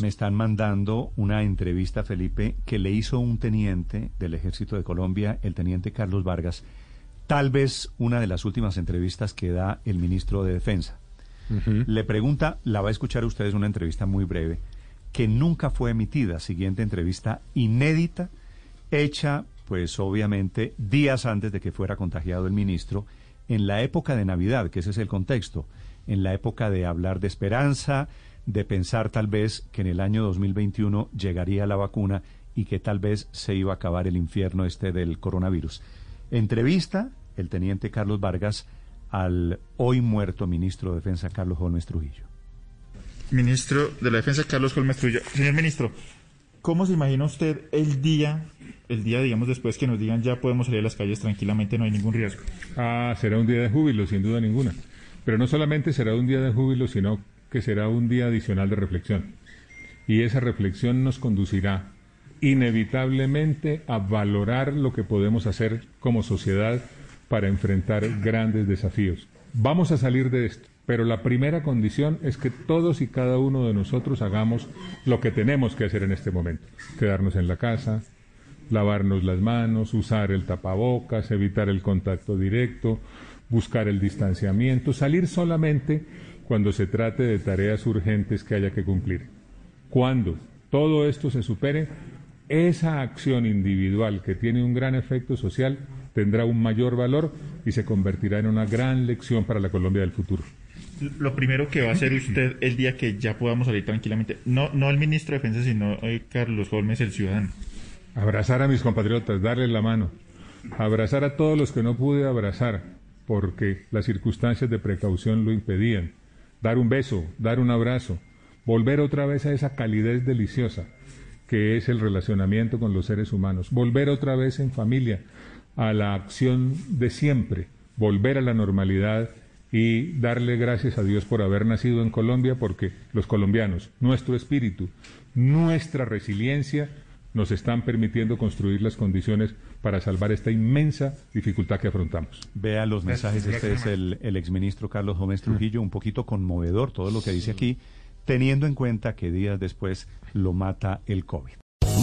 Me están mandando una entrevista, Felipe, que le hizo un teniente del Ejército de Colombia, el teniente Carlos Vargas. Tal vez una de las últimas entrevistas que da el ministro de Defensa. Le pregunta, la va a escuchar ustedes una entrevista muy breve, que nunca fue emitida. Siguiente entrevista inédita, hecha, pues obviamente, días antes de que fuera contagiado el ministro, en la época de Navidad, que ese es el contexto, en la época de hablar de esperanza, de pensar tal vez que en el año 2021 llegaría la vacuna y que tal vez se iba a acabar el infierno este del coronavirus. Entrevista el teniente Carlos Vargas al hoy muerto ministro de Defensa Carlos Holmes Trujillo. Ministro de la Defensa, Carlos Holmes Trujillo. Señor ministro, ¿cómo se imagina usted el día, el día, digamos, después que nos digan ya podemos salir a las calles tranquilamente, no hay ningún riesgo? Ah, será un día de júbilo, sin duda ninguna. Pero no solamente será un día de júbilo, sino que será un día adicional de reflexión. Y esa reflexión nos conducirá inevitablemente a valorar lo que podemos hacer como sociedad para enfrentar grandes desafíos. Vamos a salir de esto, pero la primera condición es que todos y cada uno de nosotros hagamos lo que tenemos que hacer en este momento. Quedarnos en la casa, lavarnos las manos, usar el tapabocas, evitar el contacto directo, buscar el distanciamiento, salir solamente cuando se trate de tareas urgentes que haya que cumplir. Cuando todo esto se supere, esa acción individual que tiene un gran efecto social tendrá un mayor valor y se convertirá en una gran lección para la Colombia del futuro. Lo primero que va a hacer usted el día que ya podamos salir tranquilamente, no, no el ministro de Defensa, sino eh, Carlos Holmes, el ciudadano. Abrazar a mis compatriotas, darles la mano, abrazar a todos los que no pude abrazar porque las circunstancias de precaución lo impedían, dar un beso, dar un abrazo, volver otra vez a esa calidez deliciosa que es el relacionamiento con los seres humanos, volver otra vez en familia a la acción de siempre, volver a la normalidad y darle gracias a Dios por haber nacido en Colombia, porque los colombianos, nuestro espíritu, nuestra resiliencia, nos están permitiendo construir las condiciones para salvar esta inmensa dificultad que afrontamos. Vea los mensajes, este es el, el exministro Carlos Gómez Trujillo, un poquito conmovedor todo lo que dice aquí, teniendo en cuenta que días después lo mata el COVID.